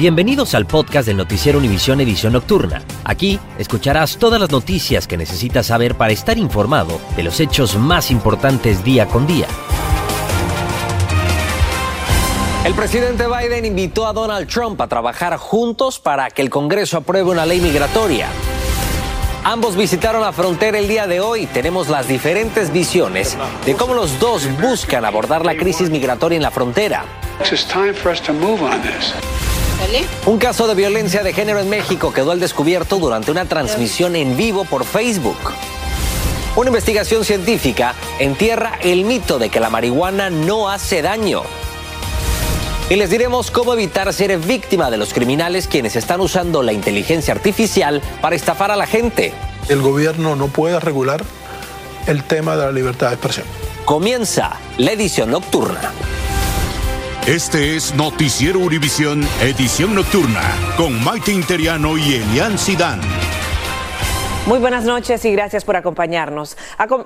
Bienvenidos al podcast del Noticiero Univisión Edición Nocturna. Aquí escucharás todas las noticias que necesitas saber para estar informado de los hechos más importantes día con día. El presidente Biden invitó a Donald Trump a trabajar juntos para que el Congreso apruebe una ley migratoria. Ambos visitaron la frontera el día de hoy. Tenemos las diferentes visiones de cómo los dos buscan abordar la crisis migratoria en la frontera. Un caso de violencia de género en México quedó al descubierto durante una transmisión en vivo por Facebook. Una investigación científica entierra el mito de que la marihuana no hace daño. Y les diremos cómo evitar ser víctima de los criminales quienes están usando la inteligencia artificial para estafar a la gente. El gobierno no puede regular el tema de la libertad de expresión. Comienza la edición nocturna. Este es Noticiero Univisión, edición nocturna, con Maite Interiano y Elian Sidán. Muy buenas noches y gracias por acompañarnos.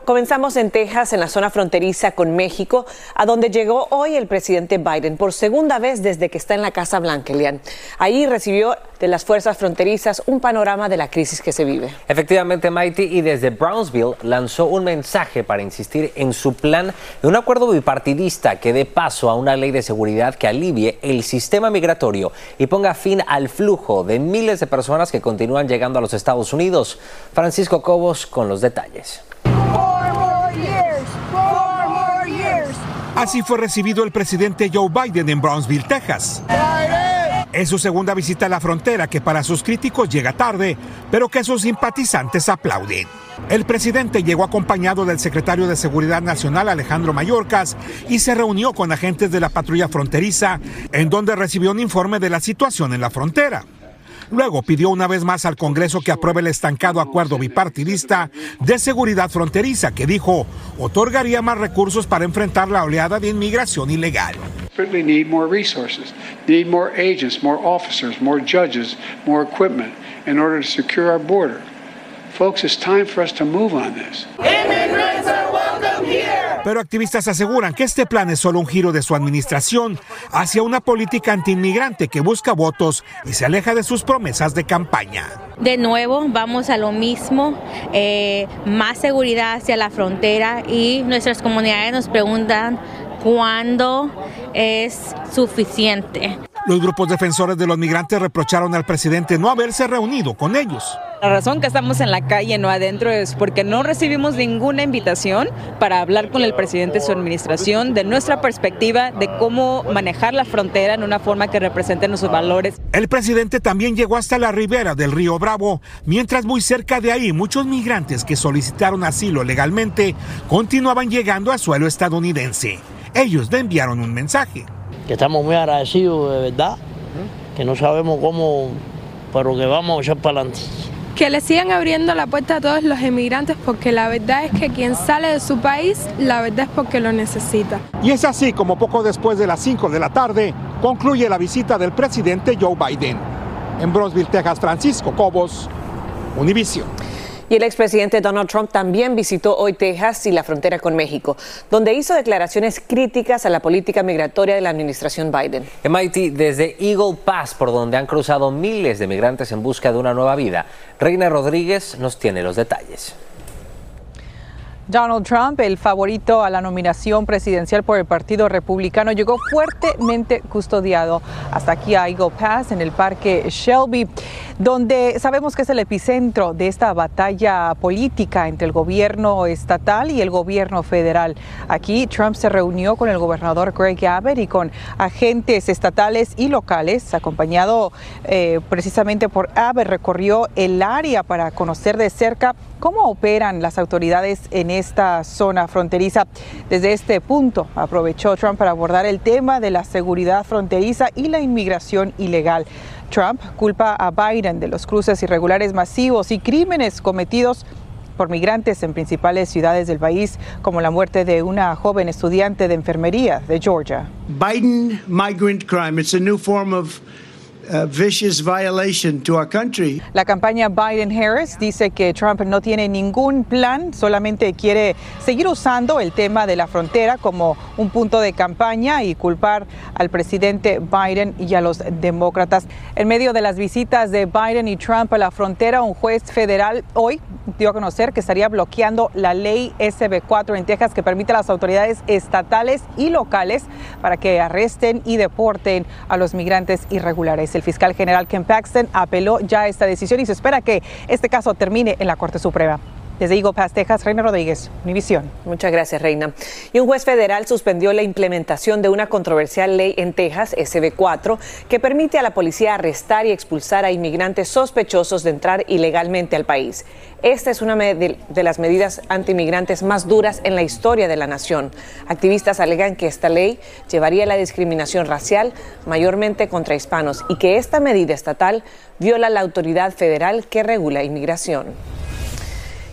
comenzamos en Texas, en la zona fronteriza con México, a donde llegó hoy el presidente Biden por segunda vez desde que está en la Casa Blanca, Elian. Ahí recibió de las fuerzas fronterizas un panorama de la crisis que se vive. Efectivamente, Mighty, y desde Brownsville lanzó un mensaje para insistir en su plan de un acuerdo bipartidista que dé paso a una ley de seguridad que alivie el sistema migratorio y ponga fin al flujo de miles de personas que continúan llegando a los Estados Unidos. Francisco Cobos con los detalles. Así fue recibido el presidente Joe Biden en Brownsville, Texas. Es su segunda visita a la frontera que para sus críticos llega tarde, pero que sus simpatizantes aplauden. El presidente llegó acompañado del secretario de Seguridad Nacional Alejandro Mayorkas y se reunió con agentes de la patrulla fronteriza, en donde recibió un informe de la situación en la frontera. Luego pidió una vez más al Congreso que apruebe el estancado acuerdo bipartidista de seguridad fronteriza que dijo otorgaría más recursos para enfrentar la oleada de inmigración ilegal. need more resources, need more agents, more officers, more judges, more equipment in order to secure our border. Folks, it's time for us to move on this. Pero activistas aseguran que este plan es solo un giro de su administración hacia una política antiinmigrante que busca votos y se aleja de sus promesas de campaña. De nuevo, vamos a lo mismo, eh, más seguridad hacia la frontera y nuestras comunidades nos preguntan cuándo es suficiente. Los grupos defensores de los migrantes reprocharon al presidente no haberse reunido con ellos. La razón que estamos en la calle, no adentro, es porque no recibimos ninguna invitación para hablar con el presidente y su administración de nuestra perspectiva de cómo manejar la frontera en una forma que represente nuestros valores. El presidente también llegó hasta la ribera del río Bravo, mientras muy cerca de ahí muchos migrantes que solicitaron asilo legalmente continuaban llegando a suelo estadounidense. Ellos le enviaron un mensaje que estamos muy agradecidos de verdad, que no sabemos cómo, pero que vamos a echar para adelante. Que le sigan abriendo la puerta a todos los emigrantes porque la verdad es que quien sale de su país, la verdad es porque lo necesita. Y es así como poco después de las 5 de la tarde concluye la visita del presidente Joe Biden. En Brownsville, Texas, Francisco Cobos, Univision. Y el expresidente Donald Trump también visitó hoy Texas y la frontera con México, donde hizo declaraciones críticas a la política migratoria de la administración Biden. MIT desde Eagle Pass, por donde han cruzado miles de migrantes en busca de una nueva vida. Reina Rodríguez nos tiene los detalles. Donald Trump, el favorito a la nominación presidencial por el Partido Republicano, llegó fuertemente custodiado hasta aquí a Eagle Pass, en el Parque Shelby, donde sabemos que es el epicentro de esta batalla política entre el gobierno estatal y el gobierno federal. Aquí Trump se reunió con el gobernador Greg Abbott y con agentes estatales y locales, acompañado eh, precisamente por Abbott, recorrió el área para conocer de cerca cómo operan las autoridades en esta zona fronteriza. Desde este punto aprovechó Trump para abordar el tema de la seguridad fronteriza y la inmigración ilegal. Trump culpa a Biden de los cruces irregulares masivos y crímenes cometidos por migrantes en principales ciudades del país, como la muerte de una joven estudiante de enfermería de Georgia. Biden migrant crime, it's a new form of vicious violation to our country. La campaña Biden-Harris dice que Trump no tiene ningún plan, solamente quiere seguir usando el tema de la frontera como un punto de campaña y culpar al presidente Biden y a los demócratas. En medio de las visitas de Biden y Trump a la frontera, un juez federal hoy dio a conocer que estaría bloqueando la ley SB4 en Texas que permite a las autoridades estatales y locales para que arresten y deporten a los migrantes irregulares. El fiscal general Ken Paxton apeló ya a esta decisión y se espera que este caso termine en la Corte Suprema. Desde Eagle Texas, Reina Rodríguez, Univisión. Muchas gracias, Reina. Y un juez federal suspendió la implementación de una controversial ley en Texas, SB4, que permite a la policía arrestar y expulsar a inmigrantes sospechosos de entrar ilegalmente al país. Esta es una de las medidas antiinmigrantes más duras en la historia de la nación. Activistas alegan que esta ley llevaría a la discriminación racial, mayormente contra hispanos, y que esta medida estatal viola la autoridad federal que regula inmigración.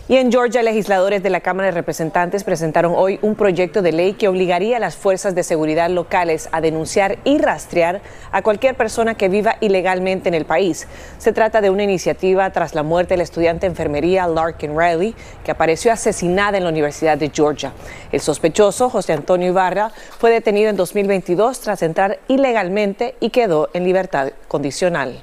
Y en Georgia, legisladores de la Cámara de Representantes presentaron hoy un proyecto de ley que obligaría a las fuerzas de seguridad locales a denunciar y rastrear a cualquier persona que viva ilegalmente en el país. Se trata de una iniciativa tras la muerte del estudiante de enfermería Larkin Riley, que apareció asesinada en la Universidad de Georgia. El sospechoso, José Antonio Ibarra, fue detenido en 2022 tras entrar ilegalmente y quedó en libertad condicional.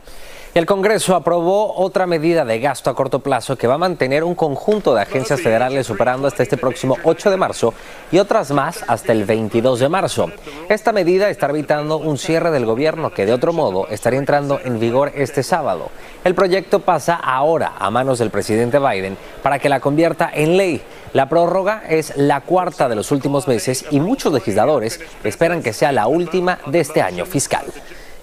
El Congreso aprobó otra medida de gasto a corto plazo que va a mantener un conjunto de agencias federales operando hasta este próximo 8 de marzo y otras más hasta el 22 de marzo. Esta medida está evitando un cierre del gobierno que de otro modo estaría entrando en vigor este sábado. El proyecto pasa ahora a manos del presidente Biden para que la convierta en ley. La prórroga es la cuarta de los últimos meses y muchos legisladores esperan que sea la última de este año fiscal.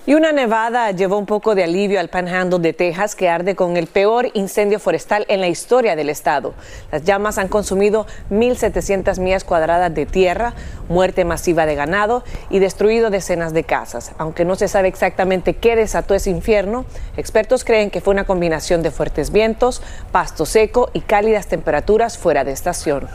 Y una nevada llevó un poco de alivio al Panhandle de Texas, que arde con el peor incendio forestal en la historia del estado. Las llamas han consumido 1.700 millas cuadradas de tierra, muerte masiva de ganado y destruido decenas de casas. Aunque no se sabe exactamente qué desató ese infierno, expertos creen que fue una combinación de fuertes vientos, pasto seco y cálidas temperaturas fuera de estación.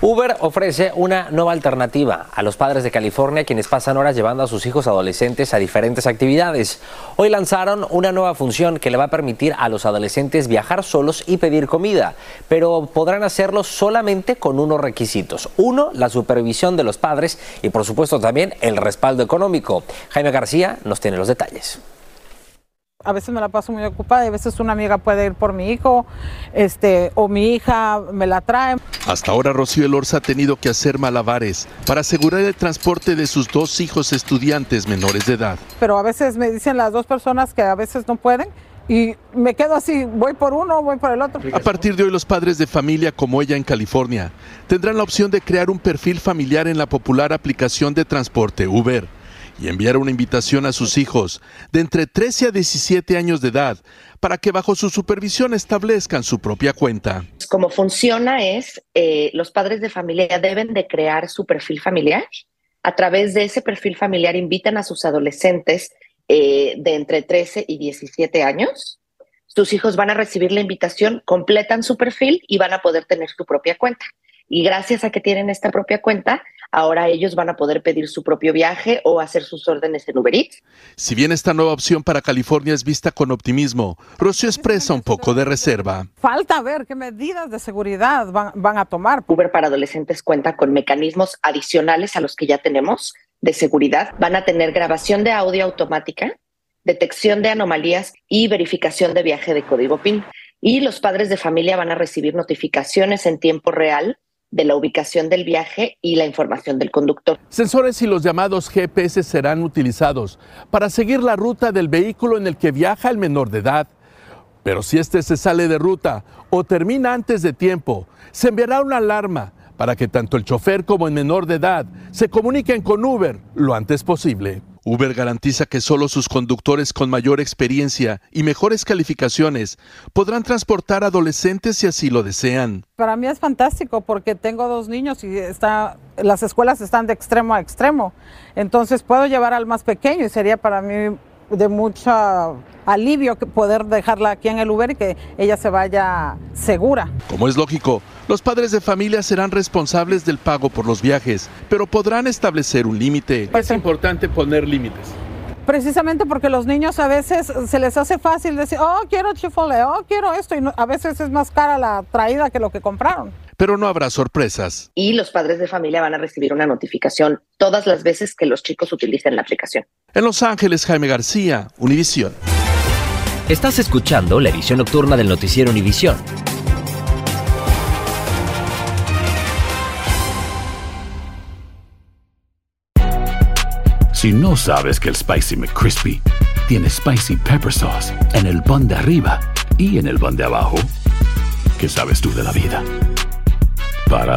Uber ofrece una nueva alternativa a los padres de California quienes pasan horas llevando a sus hijos adolescentes a diferentes actividades. Hoy lanzaron una nueva función que le va a permitir a los adolescentes viajar solos y pedir comida, pero podrán hacerlo solamente con unos requisitos. Uno, la supervisión de los padres y por supuesto también el respaldo económico. Jaime García nos tiene los detalles a veces me la paso muy ocupada y a veces una amiga puede ir por mi hijo, este, o mi hija me la trae. Hasta ahora Rocío Elorza ha tenido que hacer malabares para asegurar el transporte de sus dos hijos estudiantes menores de edad. Pero a veces me dicen las dos personas que a veces no pueden y me quedo así, voy por uno, voy por el otro. A partir de hoy los padres de familia como ella en California tendrán la opción de crear un perfil familiar en la popular aplicación de transporte Uber y enviar una invitación a sus hijos de entre 13 a 17 años de edad para que bajo su supervisión establezcan su propia cuenta. Como funciona es, eh, los padres de familia deben de crear su perfil familiar. A través de ese perfil familiar invitan a sus adolescentes eh, de entre 13 y 17 años. Sus hijos van a recibir la invitación, completan su perfil y van a poder tener su propia cuenta. Y gracias a que tienen esta propia cuenta, ahora ellos van a poder pedir su propio viaje o hacer sus órdenes en Uber Eats. Si bien esta nueva opción para California es vista con optimismo, Rocío expresa un poco de reserva. Falta ver qué medidas de seguridad van, van a tomar. Uber para adolescentes cuenta con mecanismos adicionales a los que ya tenemos de seguridad. Van a tener grabación de audio automática, detección de anomalías y verificación de viaje de código PIN. Y los padres de familia van a recibir notificaciones en tiempo real de la ubicación del viaje y la información del conductor. Sensores y los llamados GPS serán utilizados para seguir la ruta del vehículo en el que viaja el menor de edad. Pero si éste se sale de ruta o termina antes de tiempo, se enviará una alarma para que tanto el chofer como el menor de edad se comuniquen con Uber lo antes posible. Uber garantiza que solo sus conductores con mayor experiencia y mejores calificaciones podrán transportar adolescentes si así lo desean. Para mí es fantástico porque tengo dos niños y está, las escuelas están de extremo a extremo. Entonces puedo llevar al más pequeño y sería para mí de mucho alivio poder dejarla aquí en el Uber y que ella se vaya segura. Como es lógico, los padres de familia serán responsables del pago por los viajes, pero podrán establecer un límite. Es importante poner límites. Precisamente porque los niños a veces se les hace fácil decir, oh, quiero chifole, oh, quiero esto, y a veces es más cara la traída que lo que compraron. Pero no habrá sorpresas. Y los padres de familia van a recibir una notificación todas las veces que los chicos utilicen la aplicación. En Los Ángeles, Jaime García, Univisión. Estás escuchando la edición nocturna del noticiero Univisión. Si no sabes que el Spicy McCrispy tiene Spicy Pepper Sauce en el pan de arriba y en el pan de abajo, ¿qué sabes tú de la vida? Para,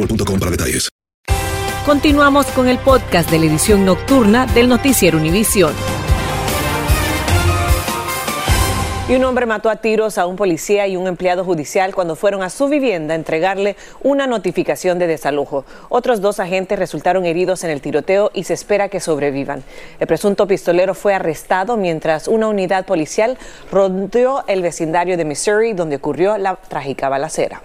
boostmobile.com para detalles. Continuamos con el podcast de la edición nocturna del noticiero Univisión. Y un hombre mató a tiros a un policía y un empleado judicial cuando fueron a su vivienda a entregarle una notificación de desalojo. Otros dos agentes resultaron heridos en el tiroteo y se espera que sobrevivan. El presunto pistolero fue arrestado mientras una unidad policial rodeó el vecindario de Missouri donde ocurrió la trágica balacera.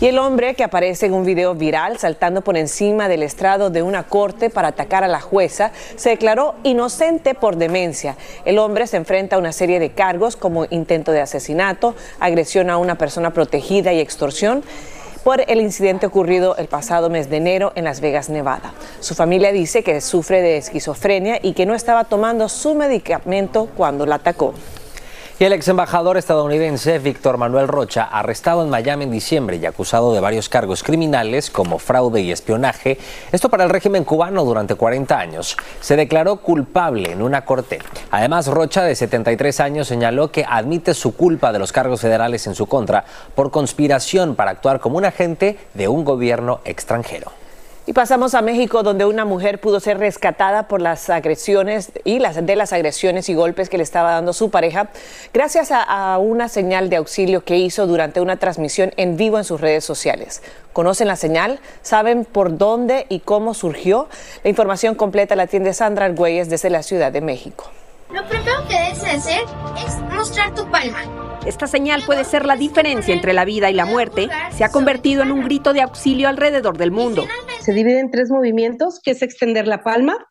Y el hombre que aparece en un video viral saltando por encima del estrado de una corte para atacar a la jueza se declaró inocente por demencia. El hombre se enfrenta a una serie de cargos como intento de asesinato, agresión a una persona protegida y extorsión por el incidente ocurrido el pasado mes de enero en Las Vegas, Nevada. Su familia dice que sufre de esquizofrenia y que no estaba tomando su medicamento cuando la atacó. Y el ex embajador estadounidense Víctor Manuel Rocha, arrestado en Miami en diciembre y acusado de varios cargos criminales como fraude y espionaje, esto para el régimen cubano durante 40 años, se declaró culpable en una corte. Además, Rocha, de 73 años, señaló que admite su culpa de los cargos federales en su contra por conspiración para actuar como un agente de un gobierno extranjero. Y pasamos a México, donde una mujer pudo ser rescatada por las agresiones y las de las agresiones y golpes que le estaba dando su pareja, gracias a, una señal de auxilio que hizo durante una transmisión en vivo en sus redes sociales. ¿Conocen la señal? ¿Saben por dónde y cómo surgió? La información completa la tiene Sandra Argüelles desde la Ciudad de México. Lo primero que debes hacer es mostrar tu palma. Esta señal puede ser la diferencia entre la vida y la muerte. Se ha convertido en un grito de auxilio alrededor del mundo. Se divide en tres movimientos, que es extender la palma,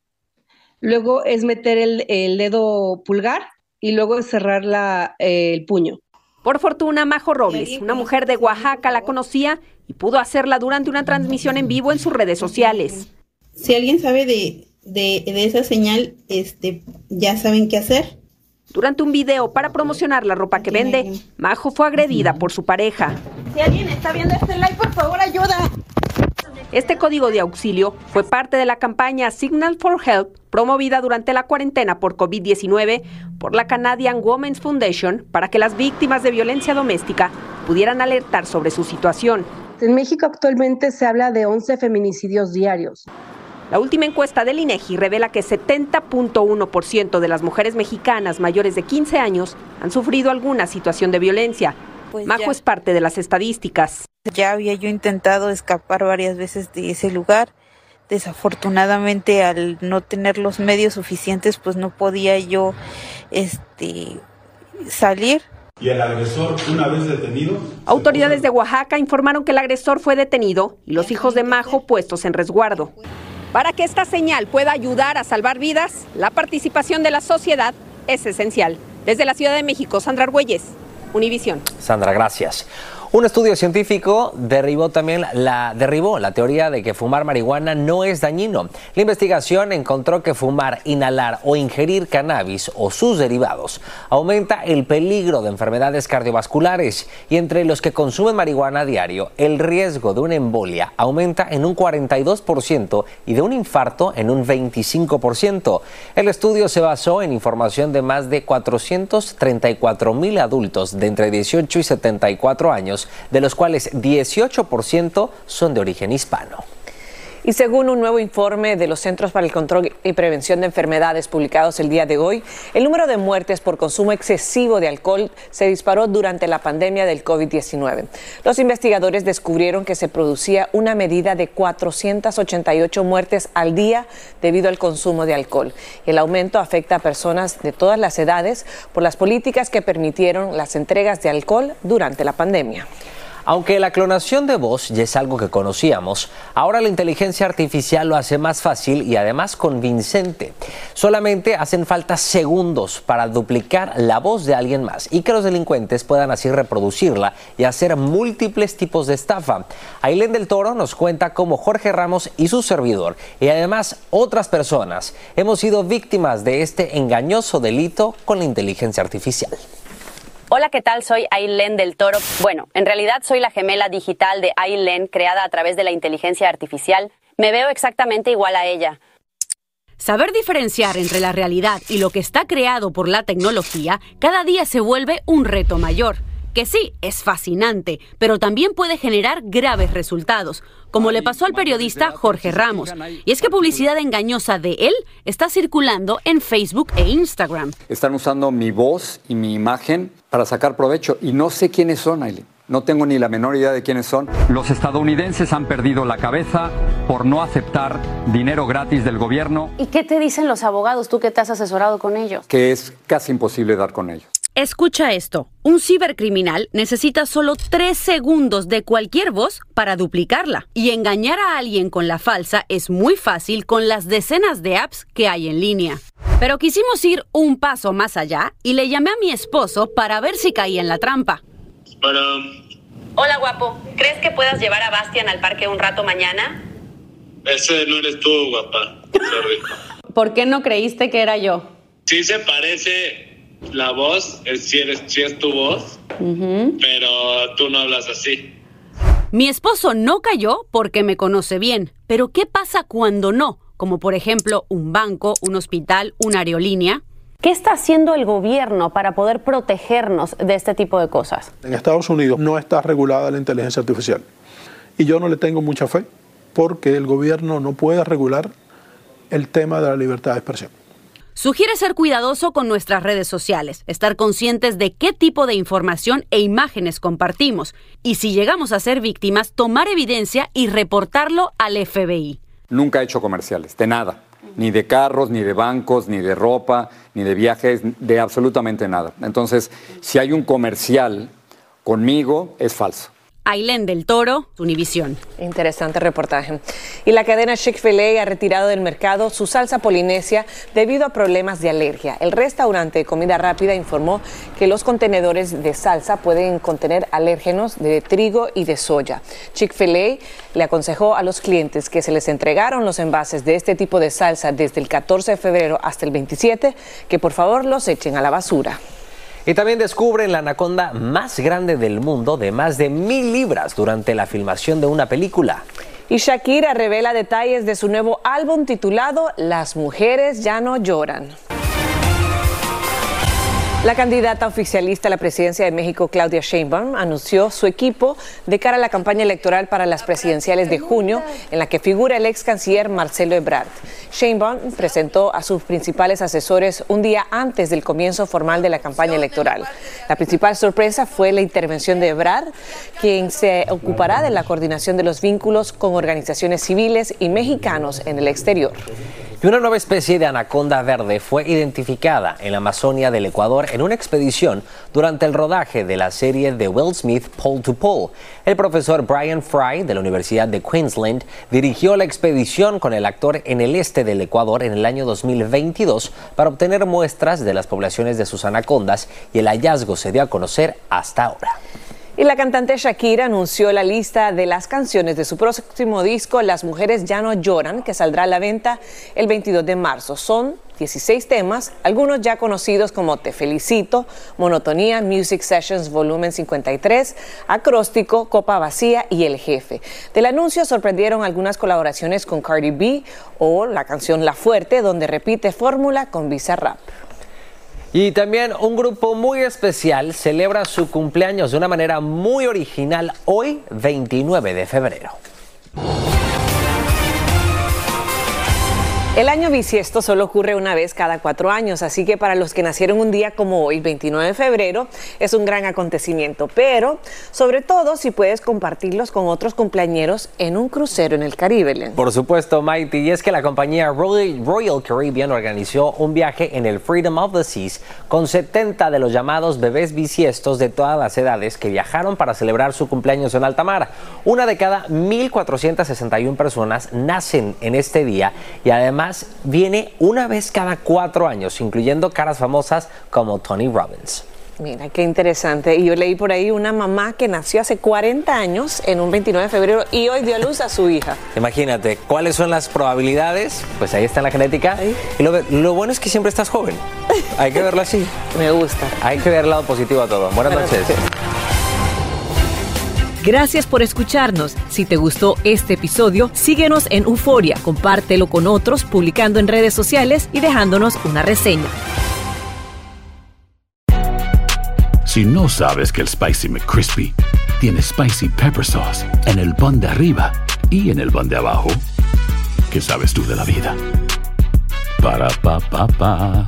luego es meter el, el dedo pulgar y luego es cerrar la, eh, el puño. Por fortuna, Majo Robles, una mujer de Oaxaca, la conocía y pudo hacerla durante una transmisión en vivo en sus redes sociales. Si alguien sabe de, de, de esa señal, este, ya saben qué hacer. Durante un video para promocionar la ropa que vende, Majo fue agredida por su pareja. Si alguien está viendo este live, por favor, ayuda. Este código de auxilio fue parte de la campaña Signal for Help promovida durante la cuarentena por COVID-19 por la Canadian Women's Foundation para que las víctimas de violencia doméstica pudieran alertar sobre su situación. En México actualmente se habla de 11 feminicidios diarios. La última encuesta del INEGI revela que 70.1% de las mujeres mexicanas mayores de 15 años han sufrido alguna situación de violencia. Pues Majo ya. es parte de las estadísticas. Ya había yo intentado escapar varias veces de ese lugar. Desafortunadamente, al no tener los medios suficientes, pues no podía yo este, salir. Y el agresor, una vez detenido, Autoridades de Oaxaca informaron que el agresor fue detenido y los hijos de Majo puestos en resguardo. Para que esta señal pueda ayudar a salvar vidas, la participación de la sociedad es esencial. Desde la Ciudad de México, Sandra Argüelles, Univisión. Sandra, gracias. Un estudio científico derribó también la, derribó la teoría de que fumar marihuana no es dañino. La investigación encontró que fumar, inhalar o ingerir cannabis o sus derivados aumenta el peligro de enfermedades cardiovasculares y entre los que consumen marihuana diario, el riesgo de una embolia aumenta en un 42% y de un infarto en un 25%. El estudio se basó en información de más de 434 mil adultos de entre 18 y 74 años de los cuales 18% son de origen hispano. Y según un nuevo informe de los Centros para el Control y Prevención de Enfermedades publicados el día de hoy, el número de muertes por consumo excesivo de alcohol se disparó durante la pandemia del COVID-19. Los investigadores descubrieron que se producía una medida de 488 muertes al día debido al consumo de alcohol. El aumento afecta a personas de todas las edades por las políticas que permitieron las entregas de alcohol durante la pandemia. Aunque la clonación de voz ya es algo que conocíamos, ahora la inteligencia artificial lo hace más fácil y además convincente. Solamente hacen falta segundos para duplicar la voz de alguien más y que los delincuentes puedan así reproducirla y hacer múltiples tipos de estafa. Ailén del Toro nos cuenta cómo Jorge Ramos y su servidor y además otras personas hemos sido víctimas de este engañoso delito con la inteligencia artificial. Hola, ¿qué tal? Soy Aileen del Toro. Bueno, en realidad soy la gemela digital de Aileen creada a través de la inteligencia artificial. Me veo exactamente igual a ella. Saber diferenciar entre la realidad y lo que está creado por la tecnología cada día se vuelve un reto mayor, que sí, es fascinante, pero también puede generar graves resultados, como le pasó al periodista Jorge Ramos. Y es que publicidad engañosa de él está circulando en Facebook e Instagram. Están usando mi voz y mi imagen para sacar provecho y no sé quiénes son, Aileen. No tengo ni la menor idea de quiénes son. Los estadounidenses han perdido la cabeza por no aceptar dinero gratis del gobierno. ¿Y qué te dicen los abogados tú que te has asesorado con ellos? Que es casi imposible dar con ellos. Escucha esto, un cibercriminal necesita solo tres segundos de cualquier voz para duplicarla. Y engañar a alguien con la falsa es muy fácil con las decenas de apps que hay en línea. Pero quisimos ir un paso más allá y le llamé a mi esposo para ver si caía en la trampa. Hola, guapo. ¿Crees que puedas llevar a Bastian al parque un rato mañana? Ese no eres tú, guapa. Sorry. ¿Por qué no creíste que era yo? Sí se parece la voz, es, si, eres, si es tu voz, pero tú no hablas así. Mi esposo no cayó porque me conoce bien, pero ¿qué pasa cuando no? Como por ejemplo un banco, un hospital, una aerolínea. ¿Qué está haciendo el gobierno para poder protegernos de este tipo de cosas? En Estados Unidos no está regulada la inteligencia artificial. Y yo no le tengo mucha fe porque el gobierno no puede regular el tema de la libertad de expresión. Sugiere ser cuidadoso con nuestras redes sociales, estar conscientes de qué tipo de información e imágenes compartimos y si llegamos a ser víctimas, tomar evidencia y reportarlo al FBI. Nunca he hecho comerciales, de nada. Ni de carros, ni de bancos, ni de ropa, ni de viajes, de absolutamente nada. Entonces, si hay un comercial conmigo, es falso. Ailén del Toro, Univisión. Interesante reportaje. Y la cadena Chick-fil-A ha retirado del mercado su salsa polinesia debido a problemas de alergia. El restaurante de comida rápida informó que los contenedores de salsa pueden contener alérgenos de trigo y de soya. Chick-fil-A le aconsejó a los clientes que se les entregaron los envases de este tipo de salsa desde el 14 de febrero hasta el 27 que por favor los echen a la basura. Y también descubren la anaconda más grande del mundo de más de mil libras durante la filmación de una película. Y Shakira revela detalles de su nuevo álbum titulado Las mujeres ya no lloran. La candidata oficialista a la presidencia de México, Claudia Sheinbaum, anunció su equipo de cara a la campaña electoral para las presidenciales de junio, en la que figura el ex canciller Marcelo Ebrard. Sheinbaum presentó a sus principales asesores un día antes del comienzo formal de la campaña electoral. La principal sorpresa fue la intervención de Ebrard, quien se ocupará de la coordinación de los vínculos con organizaciones civiles y mexicanos en el exterior. Y una nueva especie de anaconda verde fue identificada en la Amazonia del Ecuador en una expedición durante el rodaje de la serie de Will Smith Pole to Pole. El profesor Brian Fry de la Universidad de Queensland dirigió la expedición con el actor en el este del Ecuador en el año 2022 para obtener muestras de las poblaciones de sus anacondas y el hallazgo se dio a conocer hasta ahora. Y la cantante Shakira anunció la lista de las canciones de su próximo disco Las mujeres ya no lloran, que saldrá a la venta el 22 de marzo. Son 16 temas, algunos ya conocidos como Te Felicito, Monotonía, Music Sessions Volumen 53, Acróstico, Copa Vacía y El Jefe. Del anuncio sorprendieron algunas colaboraciones con Cardi B o la canción La Fuerte, donde repite fórmula con Visa Rap. Y también un grupo muy especial celebra su cumpleaños de una manera muy original hoy, 29 de febrero. El año bisiesto solo ocurre una vez cada cuatro años, así que para los que nacieron un día como hoy, 29 de febrero, es un gran acontecimiento, pero sobre todo si puedes compartirlos con otros cumpleañeros en un crucero en el Caribe. Por supuesto, Mighty, y es que la compañía Royal, Royal Caribbean organizó un viaje en el Freedom of the Seas con 70 de los llamados bebés bisiestos de todas las edades que viajaron para celebrar su cumpleaños en alta mar. Una de cada 1.461 personas nacen en este día y además viene una vez cada cuatro años, incluyendo caras famosas como Tony Robbins. Mira, qué interesante. Y yo leí por ahí una mamá que nació hace 40 años en un 29 de febrero y hoy dio a luz a su hija. Imagínate, ¿cuáles son las probabilidades? Pues ahí está en la genética. Y lo, lo bueno es que siempre estás joven. Hay que verlo así. Me gusta. Hay que ver el lado positivo a todo. Buenas noches. Gracias por escucharnos. Si te gustó este episodio, síguenos en Euforia, compártelo con otros, publicando en redes sociales y dejándonos una reseña. Si no sabes que el Spicy McCrispy tiene Spicy Pepper Sauce en el pan de arriba y en el pan de abajo, ¿qué sabes tú de la vida? Para, pa, pa, pa.